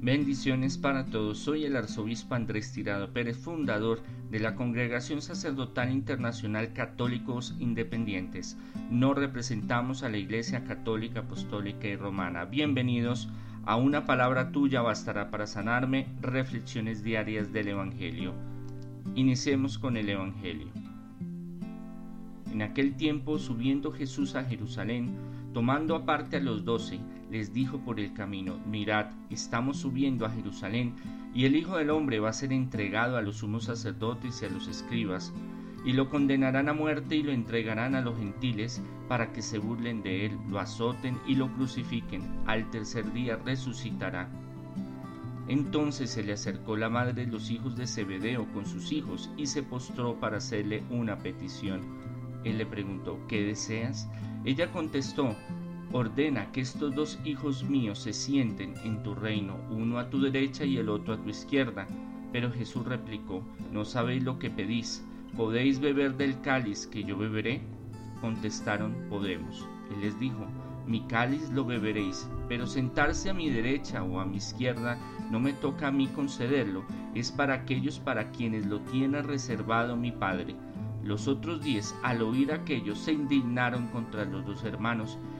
Bendiciones para todos. Soy el arzobispo Andrés Tirado Pérez, fundador de la Congregación Sacerdotal Internacional Católicos Independientes. No representamos a la Iglesia Católica, Apostólica y Romana. Bienvenidos a Una palabra tuya bastará para sanarme. Reflexiones diarias del Evangelio. Iniciemos con el Evangelio. En aquel tiempo, subiendo Jesús a Jerusalén, tomando aparte a los doce, les dijo por el camino, mirad, estamos subiendo a Jerusalén, y el Hijo del Hombre va a ser entregado a los sumos sacerdotes y a los escribas, y lo condenarán a muerte y lo entregarán a los gentiles para que se burlen de él, lo azoten y lo crucifiquen. Al tercer día resucitará. Entonces se le acercó la madre de los hijos de Zebedeo con sus hijos y se postró para hacerle una petición. Él le preguntó, ¿qué deseas? Ella contestó, ordena que estos dos hijos míos se sienten en tu reino, uno a tu derecha y el otro a tu izquierda. Pero Jesús replicó, ¿no sabéis lo que pedís? ¿Podéis beber del cáliz que yo beberé? Contestaron, podemos. Él les dijo, mi cáliz lo beberéis, pero sentarse a mi derecha o a mi izquierda no me toca a mí concederlo, es para aquellos para quienes lo tiene reservado mi Padre. Los otros diez, al oír aquello, se indignaron contra los dos hermanos,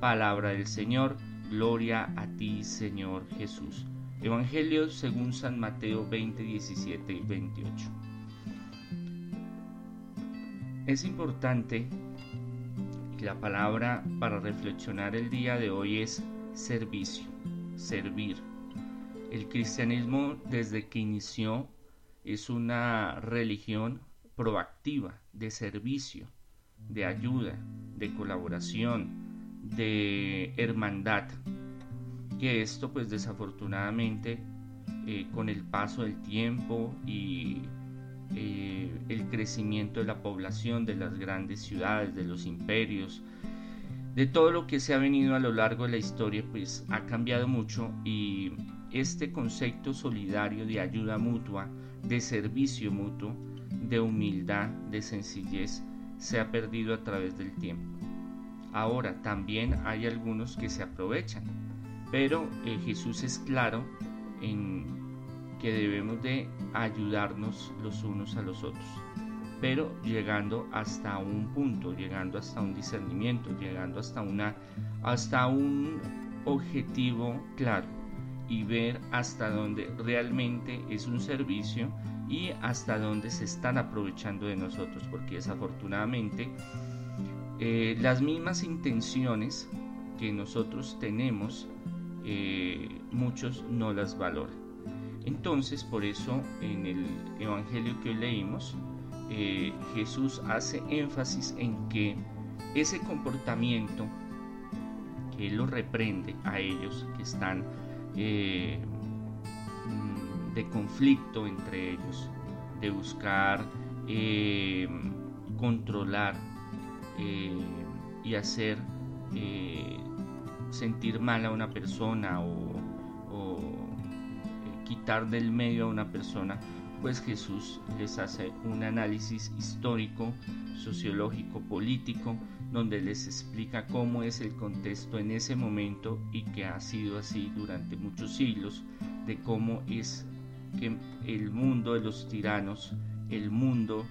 Palabra del Señor, gloria a ti Señor Jesús. Evangelio según San Mateo 20, 17 y 28. Es importante que la palabra para reflexionar el día de hoy es servicio, servir. El cristianismo desde que inició es una religión proactiva, de servicio, de ayuda, de colaboración, de hermandad, que esto pues desafortunadamente eh, con el paso del tiempo y eh, el crecimiento de la población de las grandes ciudades, de los imperios, de todo lo que se ha venido a lo largo de la historia, pues ha cambiado mucho y este concepto solidario de ayuda mutua, de servicio mutuo, de humildad, de sencillez, se ha perdido a través del tiempo. Ahora, también hay algunos que se aprovechan, pero eh, Jesús es claro en que debemos de ayudarnos los unos a los otros, pero llegando hasta un punto, llegando hasta un discernimiento, llegando hasta una hasta un objetivo claro y ver hasta dónde realmente es un servicio y hasta dónde se están aprovechando de nosotros, porque desafortunadamente eh, las mismas intenciones que nosotros tenemos, eh, muchos no las valoran. Entonces, por eso en el Evangelio que hoy leímos, eh, Jesús hace énfasis en que ese comportamiento que Él lo reprende a ellos que están mm, de conflicto entre ellos, de buscar controlar eh, y hacer eh, sentir mal a una persona o, eh, quitar del medio a una persona, pues Jesús les hace un análisis histórico, sociológico, político, donde les explica cómo es el contexto en ese momento y que ha sido así durante muchos siglos, de cómo es que el mundo de los tiranos, el mundo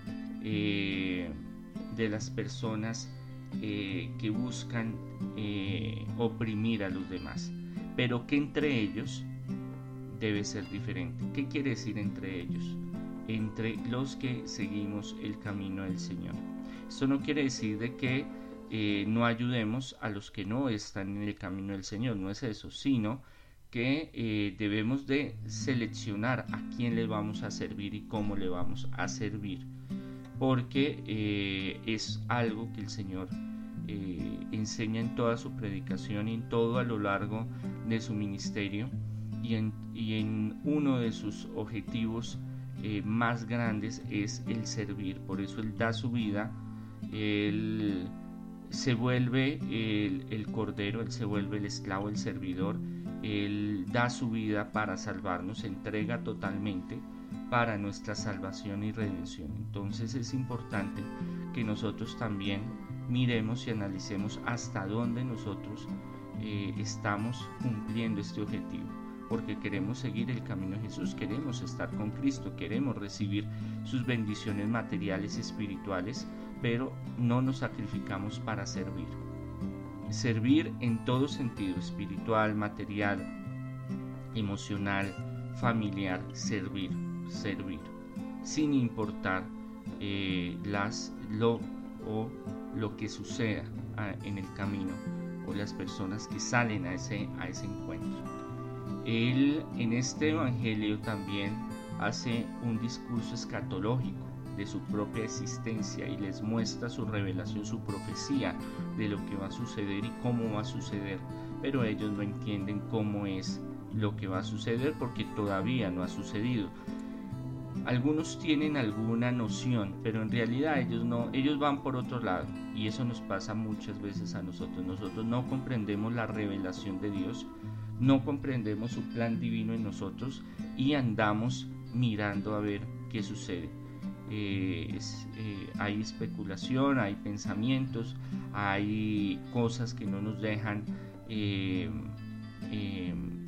de las personas eh, que buscan eh, oprimir a los demás, pero que entre ellos debe ser diferente. ¿Qué quiere decir entre ellos? Entre los que seguimos el camino del Señor. Esto no quiere decir de que eh, no ayudemos a los que no están en el camino del Señor, no es eso, sino que debemos de seleccionar a quién le vamos a servir y cómo le vamos a servir porque eh, es algo que el Señor eh, enseña en toda su predicación y en todo a lo largo de su ministerio y en, uno de sus objetivos eh, más grandes es el servir. Por eso Él da su vida, Él se vuelve el, el cordero, Él se vuelve el esclavo, el servidor, Él da su vida para salvarnos, se entrega totalmente para nuestra salvación y redención. Entonces es importante que nosotros también miremos y analicemos hasta dónde nosotros eh, estamos cumpliendo este objetivo. Porque queremos seguir el camino de Jesús, queremos estar con Cristo, queremos recibir sus bendiciones materiales y espirituales, pero no nos sacrificamos para servir. Servir en todo sentido, espiritual, material, emocional, familiar, servir, servir, sin importar eh, las, lo, o lo que suceda ah, en el camino o las personas que salen a ese, a ese encuentro. Él en este Evangelio también hace un discurso escatológico de su propia existencia y les muestra su revelación, su profecía de lo que va a suceder y cómo va a suceder. Pero ellos no entienden cómo es lo que va a suceder porque todavía no ha sucedido. Algunos tienen alguna noción, pero en realidad ellos no, ellos van por otro lado y eso nos pasa muchas veces a nosotros. Nosotros no comprendemos la revelación de Dios, no comprendemos su plan divino en nosotros y andamos mirando a ver qué sucede. Eh, eh, hay especulación, hay pensamientos, hay cosas que no nos dejan eh,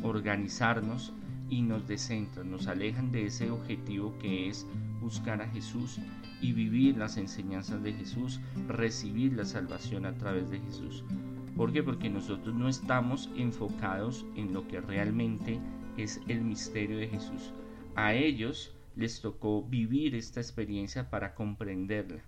organizarnos y nos descentran, nos alejan de ese objetivo que es buscar a Jesús y vivir las enseñanzas de Jesús, recibir la salvación a través de Jesús. ¿Por qué? Porque nosotros no estamos enfocados en lo que realmente es el misterio de Jesús. A ellos les tocó vivir esta experiencia para comprenderla.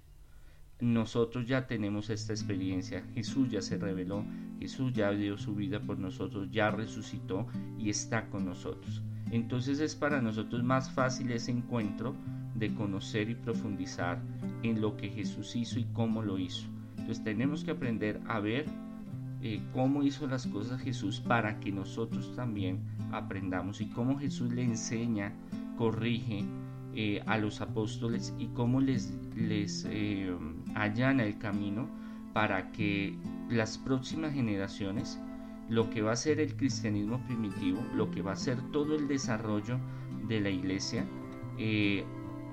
Nosotros ya tenemos esta experiencia. Jesús ya se reveló, Jesús ya dio su vida por nosotros, ya resucitó y está con nosotros. Entonces es para nosotros más fácil ese encuentro de conocer y profundizar en lo que Jesús hizo y cómo lo hizo. Entonces tenemos que aprender a ver eh, cómo hizo las cosas Jesús para que nosotros también aprendamos y cómo Jesús le enseña, corrige eh, a los apóstoles y cómo les, les eh, allana el camino para que las próximas generaciones lo que va a ser el cristianismo primitivo, lo que va a ser todo el desarrollo de la iglesia, eh,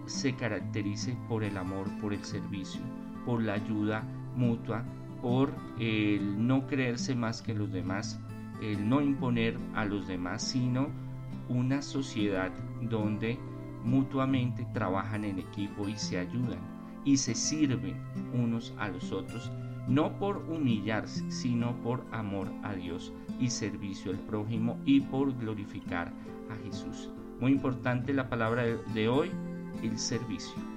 se caracterice por el amor, por el servicio, por la ayuda mutua, por el no creerse más que los demás, el no imponer a los demás, sino una sociedad donde mutuamente trabajan en equipo y se ayudan y se sirven unos a los otros no por humillarse, sino por amor a Dios y servicio al prójimo y por glorificar a Jesús. Muy importante la palabra de hoy, el servicio.